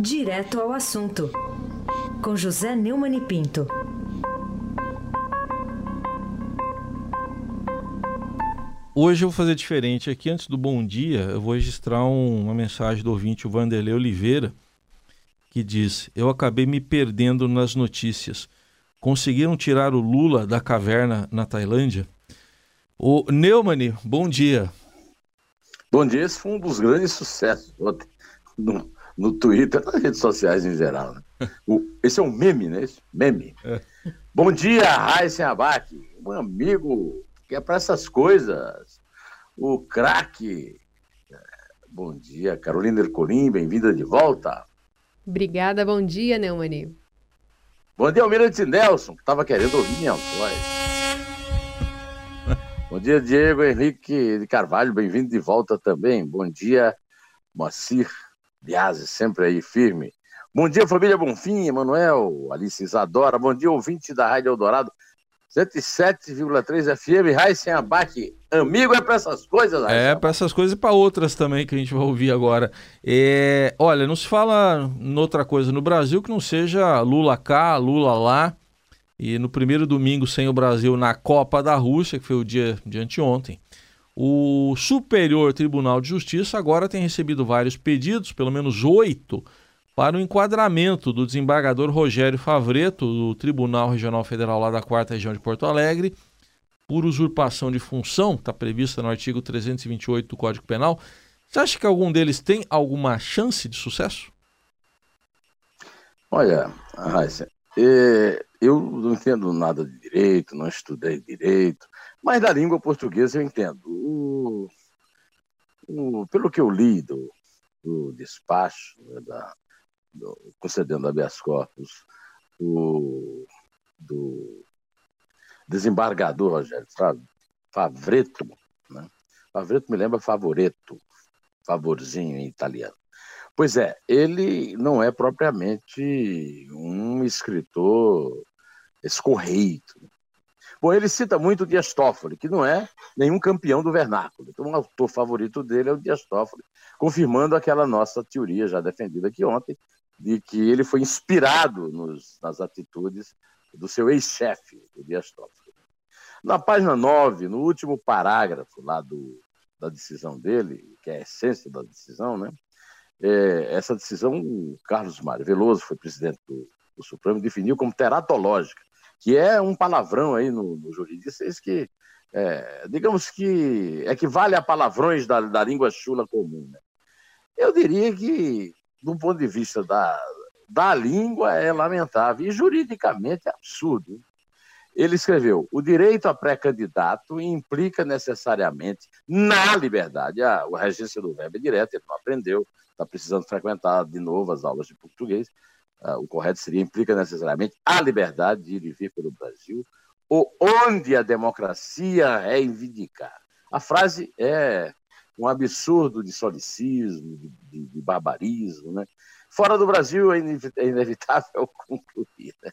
Direto ao assunto, com José Neumann e Pinto. Hoje eu vou fazer diferente. Aqui, antes do bom dia, eu vou registrar um, uma mensagem do ouvinte, o Vanderlei Oliveira, que diz: Eu acabei me perdendo nas notícias. Conseguiram tirar o Lula da caverna na Tailândia? O Neumann, bom dia. Bom dia, esse foi um dos grandes sucessos ontem no, no Twitter, nas redes sociais em geral. Né? O, esse é um meme, né? Esse meme. É. Bom dia, Raíssen Abac, um amigo que é para essas coisas. O craque. Bom dia, Carolina Ercolim, bem-vinda de volta. Obrigada, bom dia, Neumani. Bom dia, Almirante Nelson, que estava querendo ouvir minha voz. Bom dia, Diego Henrique de Carvalho, bem-vindo de volta também. Bom dia, Moacir Biase, sempre aí firme. Bom dia, família Bonfim, Emanuel, Alice Isadora. Bom dia, ouvinte da Rádio Eldorado, 107,3 FM, Raíssen Abac. Amigo é para essas coisas, Raíssen É para essas coisas e para outras também que a gente vai ouvir agora. É, olha, não se fala noutra coisa no Brasil que não seja Lula cá, Lula lá. E no primeiro domingo sem o Brasil na Copa da Rússia, que foi o dia de anteontem, o Superior Tribunal de Justiça agora tem recebido vários pedidos, pelo menos oito, para o enquadramento do desembargador Rogério Favreto, do Tribunal Regional Federal lá da 4 Região de Porto Alegre, por usurpação de função, está prevista no artigo 328 do Código Penal. Você acha que algum deles tem alguma chance de sucesso? Olha, Raíssa, é, eu não entendo nada de direito, não estudei direito, mas da língua portuguesa eu entendo. O, o, pelo que eu li do, do despacho, né, da, do, concedendo habeas corpus, o, do desembargador Rogério Favreto, né? Favreto me lembra favoreto, favorzinho em italiano. Pois é, ele não é propriamente um escritor escorreito. Bom, ele cita muito o Dias Toffoli, que não é nenhum campeão do vernáculo. Então, o autor favorito dele é o Dias Toffoli, confirmando aquela nossa teoria já defendida aqui ontem, de que ele foi inspirado nos, nas atitudes do seu ex-chefe, o Dias Toffoli. Na página 9, no último parágrafo lá do, da decisão dele, que é a essência da decisão, né? É, essa decisão, o Carlos Mário Veloso foi presidente do, do, Supremo, definiu como teratológica, que é um palavrão aí no, no jurídico, isso que, é, digamos que equivale a palavrões da, da língua chula comum. Né? Eu diria que, do ponto de vista da, da língua, é lamentável, e juridicamente é absurdo. Ele escreveu: o direito a pré-candidato implica necessariamente na liberdade. A, a regência do verbo é direta, ele não aprendeu, está precisando frequentar de novo as aulas de português. Uh, o correto seria implica necessariamente a liberdade de ir e vir pelo Brasil, ou onde a democracia reivindicar. A frase é um absurdo de solicismo, de, de, de barbarismo. Né? Fora do Brasil é, é inevitável concluir. Né?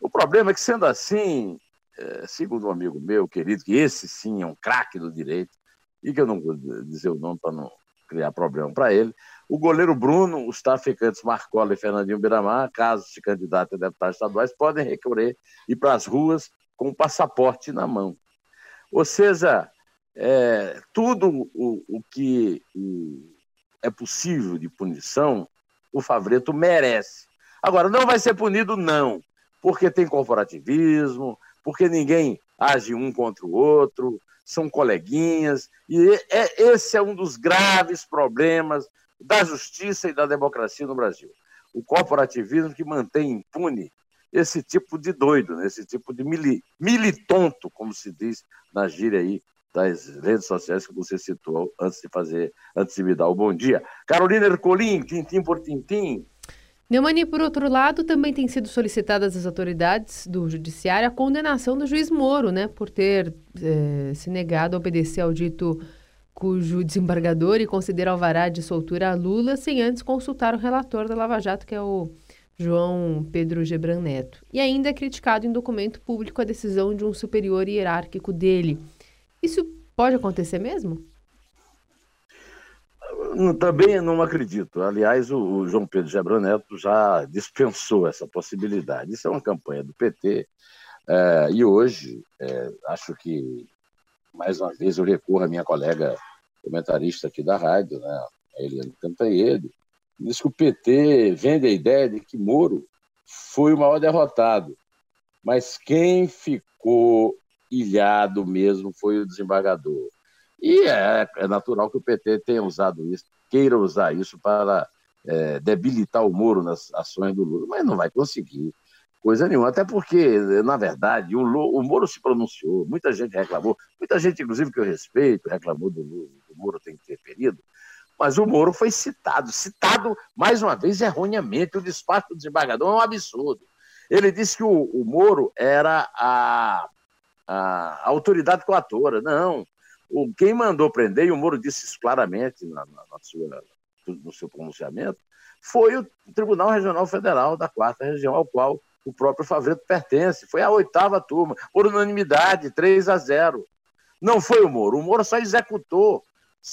O problema é que, sendo assim, é, segundo um amigo meu querido, que esse sim é um craque do direito, e que eu não vou dizer o nome para não criar problema para ele, o goleiro Bruno, os traficantes Marcola e Fernandinho Biramar, caso se candidatem a deputados estaduais, podem recorrer e ir para as ruas com o passaporte na mão. Ou seja, é, tudo o, o que o, é possível de punição, o Favreto merece. Agora, não vai ser punido, não, porque tem corporativismo, porque ninguém age um contra o outro, são coleguinhas, e é, esse é um dos graves problemas da justiça e da democracia no Brasil. O corporativismo que mantém impune esse tipo de doido, né? esse tipo de mili, militonto, como se diz na gíria aí das redes sociais que você citou antes de fazer, antes de me dar o bom dia. Carolina Ercolim, tintim por tintim. Neumani, por outro lado, também tem sido solicitada às autoridades do judiciário a condenação do juiz Moro, né, por ter eh, se negado a obedecer ao dito cujo desembargador e considera alvará de soltura a Lula sem antes consultar o relator da Lava Jato, que é o João Pedro Gebran Neto. E ainda é criticado em documento público a decisão de um superior hierárquico dele. Isso pode acontecer mesmo? Também não acredito. Aliás, o, João Pedro Gebran Neto já dispensou essa possibilidade. Isso é uma campanha do PT. É, e hoje, é, acho que, mais uma vez, eu recorro à minha colega comentarista aqui da rádio, né, a Eliane Cantanhede, diz que o PT vende a ideia de que Moro foi o maior derrotado. Mas quem ficou ilhado mesmo foi o desembargador. E é, é natural que o PT tenha usado isso, queira usar isso para é, debilitar o Moro nas ações do Lula, mas não vai conseguir coisa nenhuma. Até porque, na verdade, o, o Moro se pronunciou, muita gente reclamou, muita gente, inclusive, que eu respeito, reclamou do, do Moro ter interferido, mas o Moro foi citado, citado mais uma vez erroneamente. O despacho do desembargador é um absurdo. Ele disse que o, o Moro era a, a, autoridade coatora. Não. O, quem mandou prender, e o Moro disse isso claramente na, na, na sua, no seu pronunciamento, foi o Tribunal Regional Federal da Quarta Região, ao qual o próprio Favreto pertence. Foi a oitava turma, por unanimidade, 3 a 0. Não foi o Moro. O Moro só executou,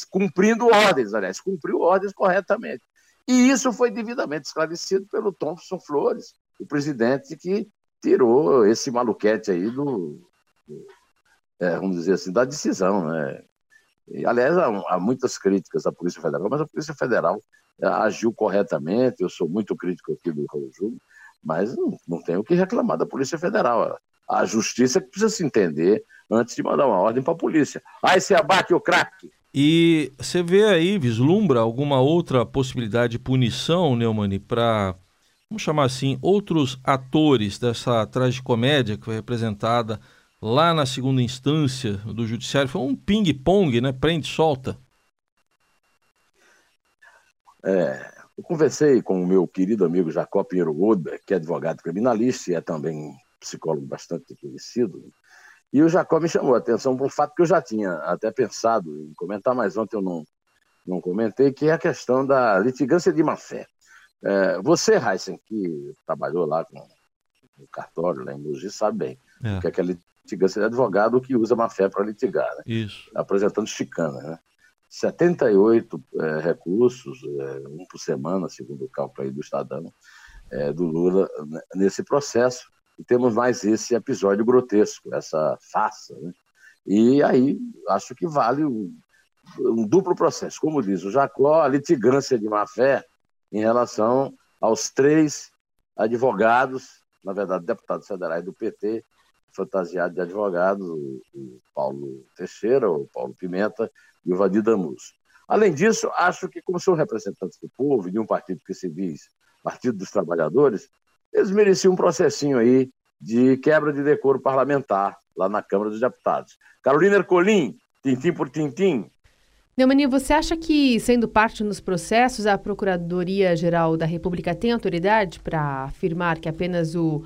cumprindo ordens, aliás, cumpriu ordens corretamente. E isso foi devidamente esclarecido pelo Thompson Flores, o presidente que tirou esse maluquete aí do, do é, vamos dizer assim, da decisão, né? E, aliás, há, há, muitas críticas à Polícia Federal, mas a Polícia Federal é, agiu corretamente. Eu sou muito crítico aqui do Raul Júlio, mas não, não tenho o que reclamar da Polícia Federal. A justiça precisa se entender antes de mandar uma ordem para a polícia. Ah, esse abaque o craque. E você vê aí, vislumbra alguma outra possibilidade de punição, Neumani, para, vamos chamar assim, outros atores dessa tragicomédia que foi representada lá na segunda instância do judiciário? Foi um ping-pong, né? Prende, solta. É, eu conversei com o meu querido amigo Jacó Pinheiro Goda, que é advogado criminalista e é também psicólogo bastante conhecido. E o Jacó me chamou a atenção para um fato que eu já tinha até pensado em comentar, mas ontem eu não, não comentei, que é a questão da litigância de má-fé. É, você, Heisen, que trabalhou lá com o cartório lá em Mogi, sabe bem é. que é aquela litigância de advogado que usa má-fé para litigar, né? Isso. apresentando chicana. Né? 78 é, recursos, é, um por semana, segundo o cálculo aí do Estadão, é, do Lula, né, nesse processo. E temos mais esse episódio grotesco, essa farsa. Né? E aí acho que vale um, um duplo processo. Como diz o Jacó, a litigância de má-fé em relação aos três advogados, na verdade, deputados federais do PT, fantasiados de advogados, o, o Paulo Teixeira, o Paulo Pimenta e o Vadir Damus. Além disso, acho que, como são representantes do povo e de um partido que se diz Partido dos Trabalhadores, eles mereciam um processinho aí de quebra de decoro parlamentar lá na Câmara dos Deputados. Carolina Ercolim, tintim por tintim. Neumani, você acha que, sendo parte nos processos, a Procuradoria-Geral da República tem autoridade para afirmar que apenas o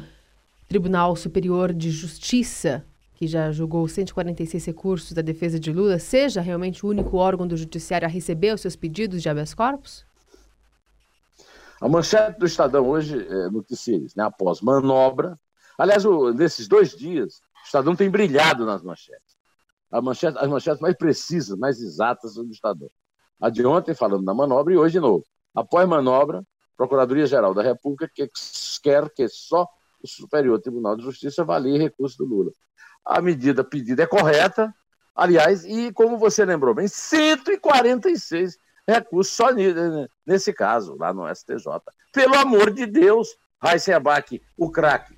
Tribunal Superior de Justiça que já julgou 146 recursos da defesa de Lula, seja realmente o único órgão do judiciário a receber os seus pedidos de habeas corpus? A manchete do Estadão hoje é, noticia isso, né? após manobra. Aliás, o, nesses dois dias, o Estadão tem brilhado nas manchetes. Manchete, as manchetes mais precisas, mais exatas do Estadão. A de ontem falando da manobra e hoje de novo. Após manobra, Procuradoria-Geral da República que quer que só o Superior Tribunal de Justiça avalie recurso do Lula a medida pedida é correta, aliás, e como você lembrou bem, 146 recursos só nesse caso, lá no STJ. Pelo amor de Deus, Raíssa Abac, o craque.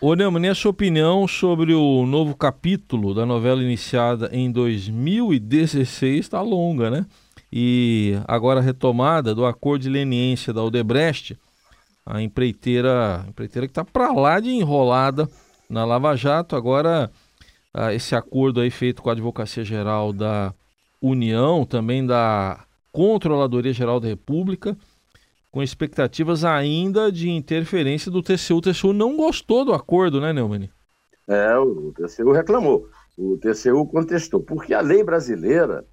Ô Neumann, a sua opinião sobre o novo capítulo da novela iniciada em 2016 está longa, né? E agora a retomada do acordo de leniência da Odebrecht, a empreiteira, empreiteira que está para lá de enrolada na Lava Jato, agora uh, esse acordo aí feito com a Advocacia Geral da União, também da Controladoria Geral da República, com expectativas ainda de interferência do TCU. O TCU não gostou do acordo, né, Neumann? É, o TCU reclamou. O TCU contestou, porque a lei brasileira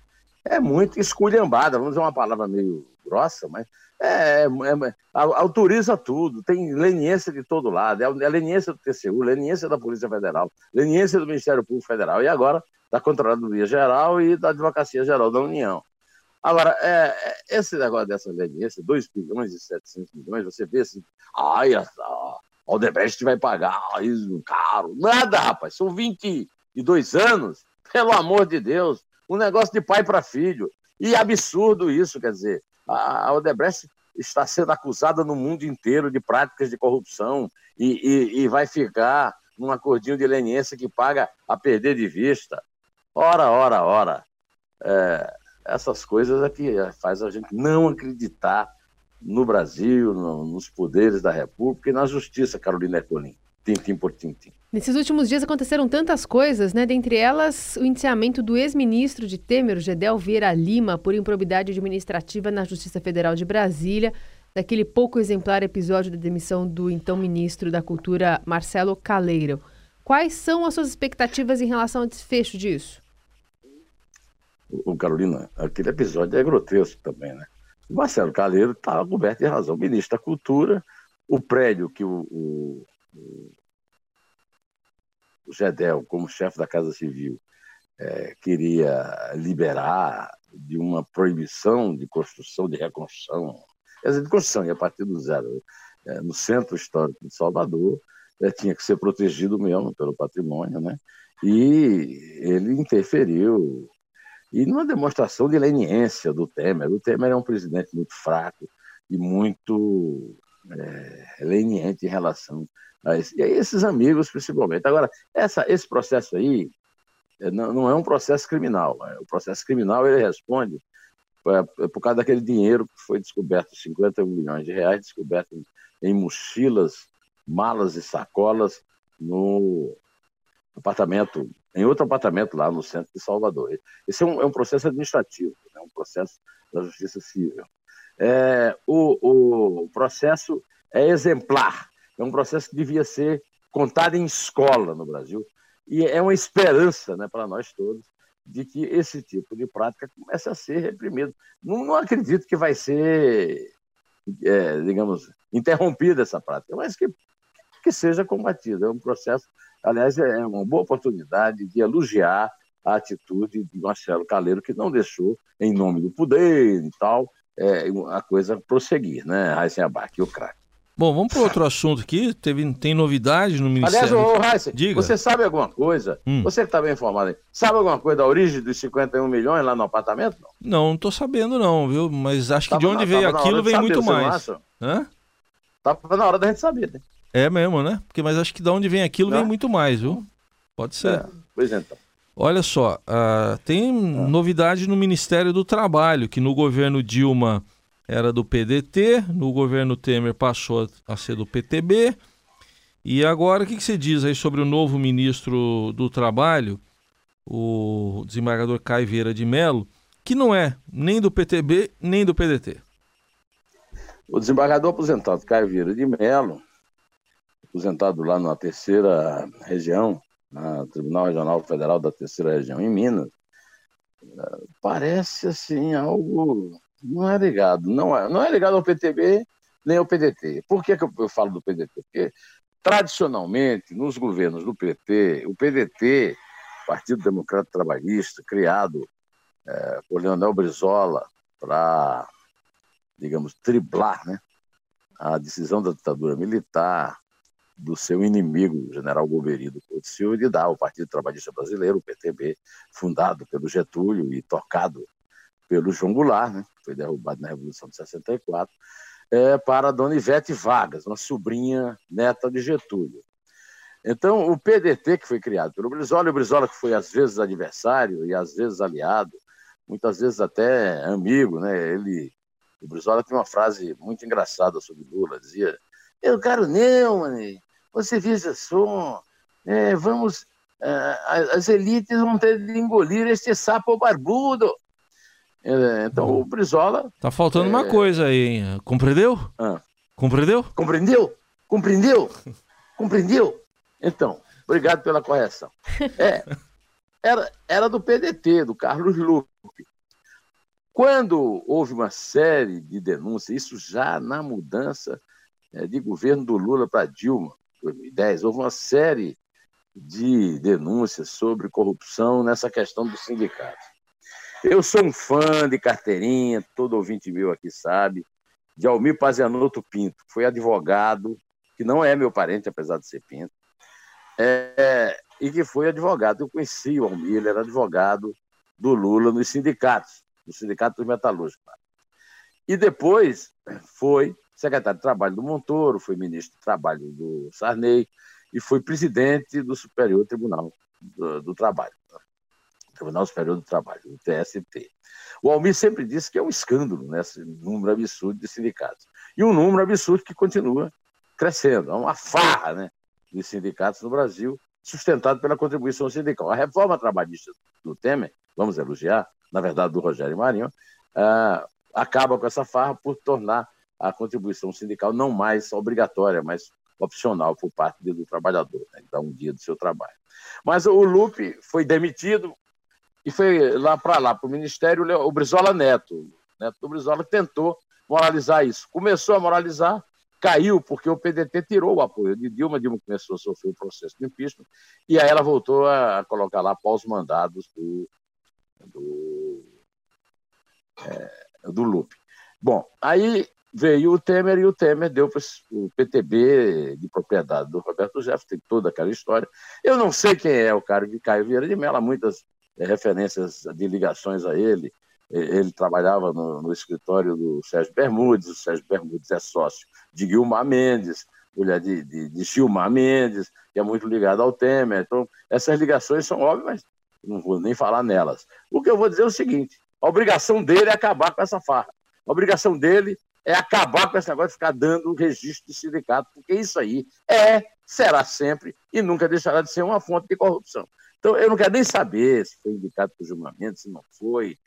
é muito esculhambada, vamos dizer uma palavra meio grossa, mas é, é, é, autoriza tudo, tem leniência de todo lado, é a leniência do TCU, leniência da Polícia Federal, leniência do Ministério Público Federal e agora da Controladoria Geral e da Advocacia Geral da União. Agora, é, é esse negócio dessa leniência, 2 bilhões e 700 milhões, você vê assim, ai, a, a vai pagar isso caro. Nada, rapaz, são 22 anos, pelo amor de Deus, um negócio de pai para filho. E absurdo isso, quer dizer, a Odebrecht está sendo acusada no mundo inteiro de práticas de corrupção e, e, e vai ficar num acordinho de leniência que paga a perder de vista. Ora, ora, ora. É, essas coisas é que faz a gente não acreditar no Brasil, no, nos poderes da República e na justiça, Carolina Ercolim. Tintim por tintim. Nesses últimos dias aconteceram tantas coisas, né? Dentre elas, o indiciamento do ex-ministro de Temer, Gedel Vieira Lima, por improbidade administrativa na Justiça Federal de Brasília, daquele pouco exemplar episódio da demissão do então ministro da Cultura, Marcelo Caleiro. Quais são as suas expectativas em relação ao desfecho disso? o Carolina, aquele episódio é grotesco também, né? O Marcelo Caleiro está coberto de razão. O ministro da Cultura, o prédio que o, o, o Gedel, como chefe da Casa Civil, é, queria liberar de uma proibição de construção, de reconstrução, quer dizer, de construção, e a partir do zero, é, no centro histórico de Salvador, é, tinha que ser protegido mesmo pelo patrimônio, né? E ele interferiu e numa demonstração de leniência do Temer. O Temer é um presidente muito fraco e muito é, leniente em relação a esses amigos, principalmente. Agora, essa, esse processo aí é, não, não é um processo criminal. É, o processo criminal ele responde é, é por causa daquele dinheiro que foi descoberto, 50 milhões de reais, descoberto em, em mochilas, malas e sacolas no apartamento em outro apartamento lá no centro de Salvador. Esse é um, é um processo administrativo, é né? um processo da justiça civil. É, o, o processo é exemplar, é um processo que devia ser contado em escola no Brasil, e é uma esperança né, para nós todos de que esse tipo de prática comece a ser reprimido. Não, não acredito que vai ser, é, digamos, interrompida essa prática, mas que, que seja combatida. É um processo Aliás, é uma boa oportunidade de elogiar a atitude de Marcelo Caleiro, que não deixou, em nome do poder e tal, é, a coisa prosseguir, né? Raíssen Abac, o craque. Bom, vamos para outro assunto aqui. Teve, tem novidade no Ministério. Aliás, ô, Raíssa, Diga. você sabe alguma coisa? Hum. Você que está bem informado aí, sabe alguma coisa da origem dos 51 milhões lá no apartamento? Não, não estou sabendo, não, viu? Mas acho que tava de onde na, veio aquilo vem muito mais. Hã? Tava na hora da gente saber, né? É mesmo, né? Porque, mas acho que de onde vem aquilo vem muito mais, viu? Pode ser. É, pois então. Olha só, uh, tem novidade no Ministério do Trabalho, que no governo Dilma era do PDT, no governo Temer passou a ser do PTB. E agora, o que, que você diz aí sobre o novo ministro do Trabalho, o desembargador Caio Vieira de Mello, que não é nem do PTB, nem do PDT? O desembargador aposentado Caio Vieira de Mello aposentado lá na terceira região, na Tribunal Regional Federal da terceira região, em Minas, parece assim algo não é ligado, não é, não é ligado ao PTB nem ao PDT. Por que, que eu, eu falo do PDT? Porque tradicionalmente nos governos do PT, o PDT, Partido Democrata Trabalhista, criado é, por Leonel Brizola para, digamos, triblar né, a decisão da ditadura militar, do seu inimigo, o general Goberido Couto Silva, de dar ao Partido Trabalhista Brasileiro, o PTB, fundado pelo Getúlio e tocado pelo João Goulart, né, que foi derrubado na Revolução de 64, é, para dona Ivete Vargas, uma sobrinha neta de Getúlio. Então, o PDT, que foi criado pelo Brizola, e o Brizola que foi às vezes adversário e às vezes aliado, muitas vezes até amigo, né? Ele, o Brizola tem uma frase muito engraçada sobre Lula, dizia eu quero não. Você veja só, é, vamos, é, as elites vão ter de engolir este sapo barbudo. É, então o Brizola. Tá faltando uma é, coisa aí, hein? Compreendeu? Ah. Compreendeu? Compreendeu? Compreendeu? Compreendeu? Então, obrigado pela correção. É, era, era do PDT, do Carlos Lupe. Quando houve uma série de denúncias, isso já na mudança de governo do Lula para Dilma, 2010, houve uma série de denúncias sobre corrupção nessa questão do sindicato. Eu sou um fã de carteirinha, todo ouvinte meu aqui sabe, de Almir Pazianotto Pinto, foi advogado, que não é meu parente, apesar de ser Pinto, é, e que foi advogado. Eu conheci o Almir, ele era advogado do Lula nos sindicatos, no Sindicato dos Metalúrgicos. E depois foi secretário de Trabalho do Montoro, foi ministro de Trabalho do Sarney e foi presidente do Superior Tribunal do, do Trabalho, Tribunal Superior do Trabalho, o TST. O Almir sempre disse que é um escândalo né, número absurdo de sindicatos. E um número absurdo que continua crescendo. É uma farra né, de sindicatos no Brasil, sustentado pela contribuição sindical. A reforma trabalhista do Temer, vamos elogiar, na verdade do Rogério Marinho, uh, acaba com essa farra por tornar a contribuição sindical não mais obrigatória, mas opcional por parte do trabalhador, né? dá um dia do seu trabalho. Mas o Lupe foi demitido e foi lá para lá, para o Ministério, o Brizola Neto. Neto do Brizola tentou moralizar isso. Começou a moralizar, caiu porque o PDT tirou o apoio de Dilma, Dilma começou a sofrer o processo de impeachment, e aí ela voltou a colocar lá pós-mandados do, do, é, do Lupe. Bom, aí veio o Temer e o Temer deu para o PTB de propriedade do Roberto Jefferson, tem toda aquela história. Eu não sei quem é o cara de Caio Vieira de Mello, há muitas é, referências de ligações a ele. Ele trabalhava no, no, escritório do Sérgio Bermudes, o Sérgio Bermudes é sócio de Guilmar Mendes, mulher de, de, de Gilmar Mendes, que é muito ligado ao Temer. Então, essas ligações são óbvias, mas não vou nem falar nelas. O que eu vou dizer é o seguinte: a obrigação dele é acabar com essa farra. A obrigação dele é acabar com esse negócio de ficar dando registro de sindicato, porque isso aí é, será sempre e nunca deixará de ser uma fonte de corrupção. Então, eu não quero nem saber se foi indicado por julgamento, se não foi,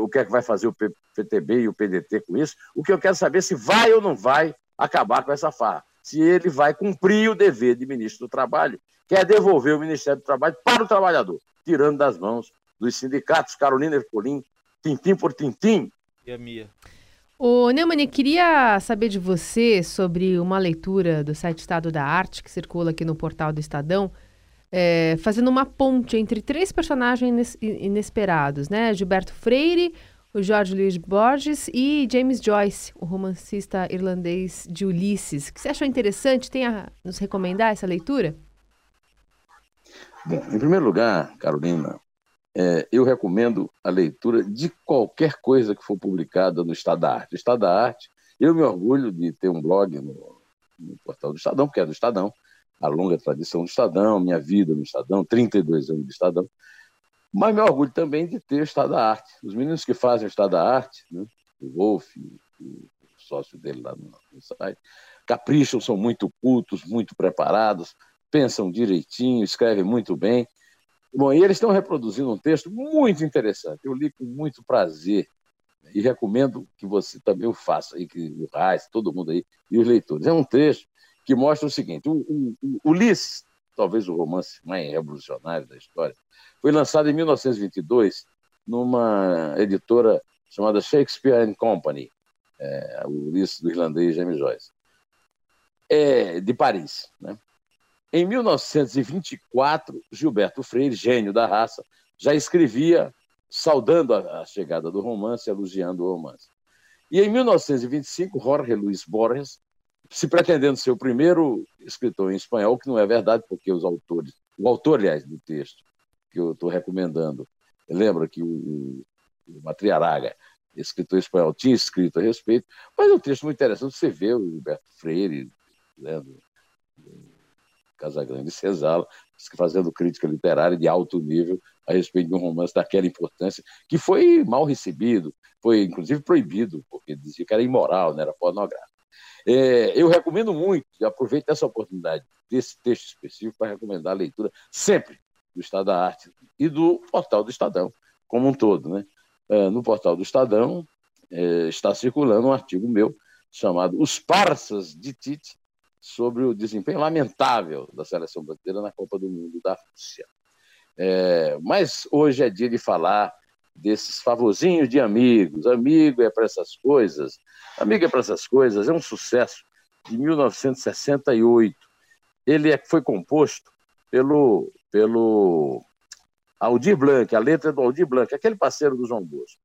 o que é que vai fazer o PTB e o PDT com isso. O que eu quero saber é se vai ou não vai acabar com essa farra. Se ele vai cumprir o dever de ministro do Trabalho, que é devolver o Ministério do Trabalho para o trabalhador, tirando das mãos dos sindicatos, Carolina Ercolim, tintim por tintim. E a Mia. Ô, Neumann, queria saber de você sobre uma leitura do site Estado da Arte, que circula aqui no portal do Estadão, é, fazendo uma ponte entre três personagens inesperados, né? Gilberto Freire, o Jorge Luiz Borges e James Joyce, o romancista irlandês de Ulisses. O que você achou interessante? Tem a nos recomendar essa leitura? Bom, em primeiro lugar, Carolina, é, eu recomendo a leitura de qualquer coisa que for publicada no Estado da Arte. Estado da Arte, eu me orgulho de ter um blog no, no portal do Estadão, porque é do Estadão, a longa tradição do Estadão, minha vida no Estadão, 32 anos de Estadão, mas me orgulho também de ter o Estado da Arte. Os meninos que fazem o Estado da Arte, né, o Wolf, o sócio dele lá no, no site, capricham, são muito cultos, muito preparados, pensam direitinho, escrevem muito bem, Bom, e eles estão reproduzindo um texto muito interessante. Eu li com muito prazer e recomendo que você também o faça, e que o Reis, todo mundo aí, e os leitores. É um texto que mostra o seguinte: o, o, o Ulisses, talvez o romance mais revolucionário da história, foi lançado em 1922 numa editora chamada Shakespeare and Company, é, o Ulisses do irlandês James Joyce, é, de Paris. Né? Em 1924, Gilberto Freire, gênio da raça, já escrevia saudando a, chegada do romance, elogiando o romance. E em 1925, Jorge Luis Borges, se pretendendo ser o primeiro escritor em espanhol, que não é verdade, porque os autores, o autor, aliás, do texto que eu estou recomendando, lembra que o, o Matriaraga, escritor espanhol, tinha escrito a respeito, mas é um texto muito interessante. Você vê o Gilberto Freire, né, Casagrande e Cesala, fazendo crítica literária de alto nível a respeito de um romance daquela importância, que foi mal recebido, foi inclusive proibido, porque dizia que era imoral, não era pornográfico. É, eu recomendo muito, aproveito essa oportunidade desse texto específico para recomendar a leitura sempre do Estado da Arte e do portal do Estadão, como um todo. Né? É, no portal do Estadão é, está circulando um artigo meu chamado Os Parsas de Tite, sobre o desempenho lamentável da seleção brasileira na Copa do Mundo da Rússia. É, mas hoje é dia de falar desses favorzinhos de amigos. Amigo é para essas coisas. Amigo é para essas coisas é um sucesso de 1968. Ele é, foi composto pelo, pelo Aldir Blanc, a letra do Aldir Blanc, aquele parceiro do João Bosco.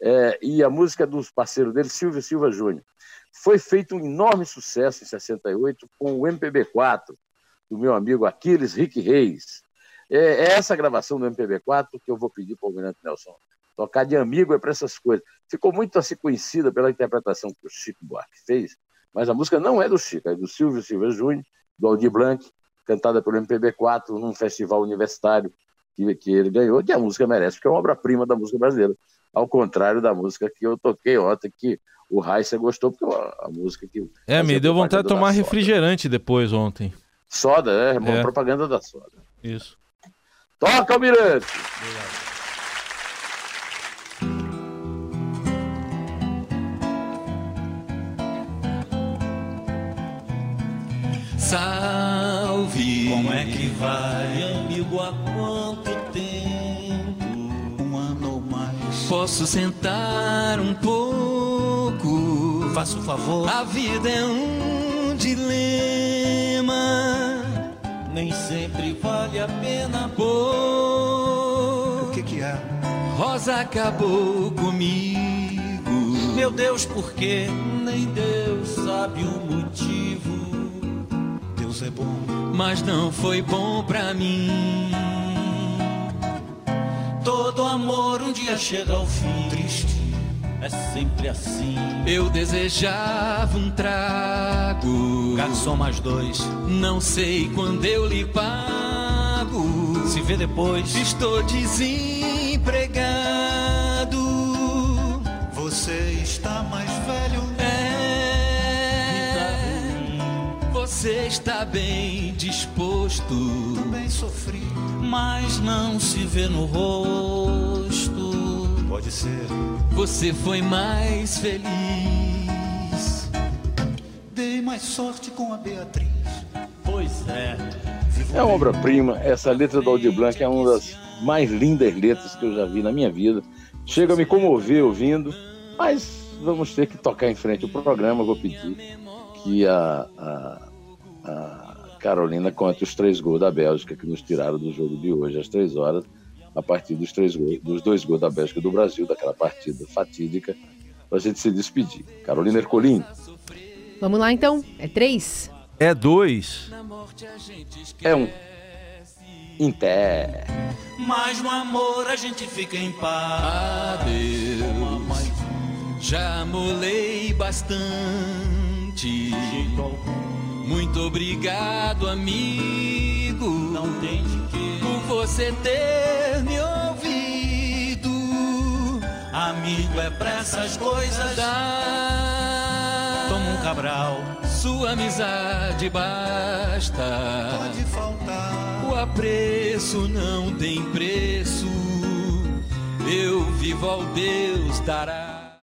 É, e a música dos parceiros dele, Silvio Silva Júnior. Foi feito um enorme sucesso em 68 com o MPB4, do meu amigo Aquiles Rick Reis. É, é essa gravação do MPB4 que eu vou pedir para o Almirante Nelson tocar de amigo é para essas coisas. Ficou muito assim conhecida pela interpretação que o Chico Buarque fez, mas a música não é do Chico, é do Silvio Silva Júnior, do Aldir Blanc, cantada pelo MPB4 num festival universitário que, que ele ganhou, que a música merece, porque é uma obra-prima da música brasileira. Ao contrário da música que eu toquei ontem, que o Raíssa gostou, porque a, a música que. É, me deu vontade de tomar refrigerante depois ontem. Soda, é, é. propaganda da soda. Isso. Toca, Almirante! Obrigado. Posso sentar um pouco? Faça o favor. A vida é um dilema. Nem sempre vale a pena pôr. O que, que é? Rosa acabou comigo. Meu Deus, por quê? Nem Deus sabe o motivo. Deus é bom, mas não foi bom pra mim. Todo amor um dia chega ao fim. Triste, é sempre assim. Eu desejava um trago. Garçom mais dois. Não sei quando eu lhe pago. Se vê depois. Estou desempregado. Você está mais Você está bem disposto. Também sofri, mas não se vê no rosto. Pode ser. Você foi mais feliz. Dei mais sorte com a Beatriz. Pois é. É uma obra-prima. Essa letra do Aldir Blanc é uma das mais lindas letras que eu já vi na minha vida. Chega a me comover ouvindo, mas vamos ter que tocar em frente o programa. Vou pedir que a, a a Carolina contra os três gols da Bélgica que nos tiraram do jogo de hoje às três horas, a partir dos, três gols, dos dois gols da Bélgica e do Brasil, daquela partida fatídica, para a gente se despedir. Carolina Ercolim. Vamos lá então, é três? É dois. É um. Em pé. Mas no amor a gente fica em paz. Adeus. Já molei bastante. Muito obrigado, amigo. Não tem de quê. Por você ter me ouvido. Amigo é pra essas coisas. Dá. Toma um cabral. Sua amizade basta. Pode faltar. O apreço não tem preço. Eu vivo ao Deus dará.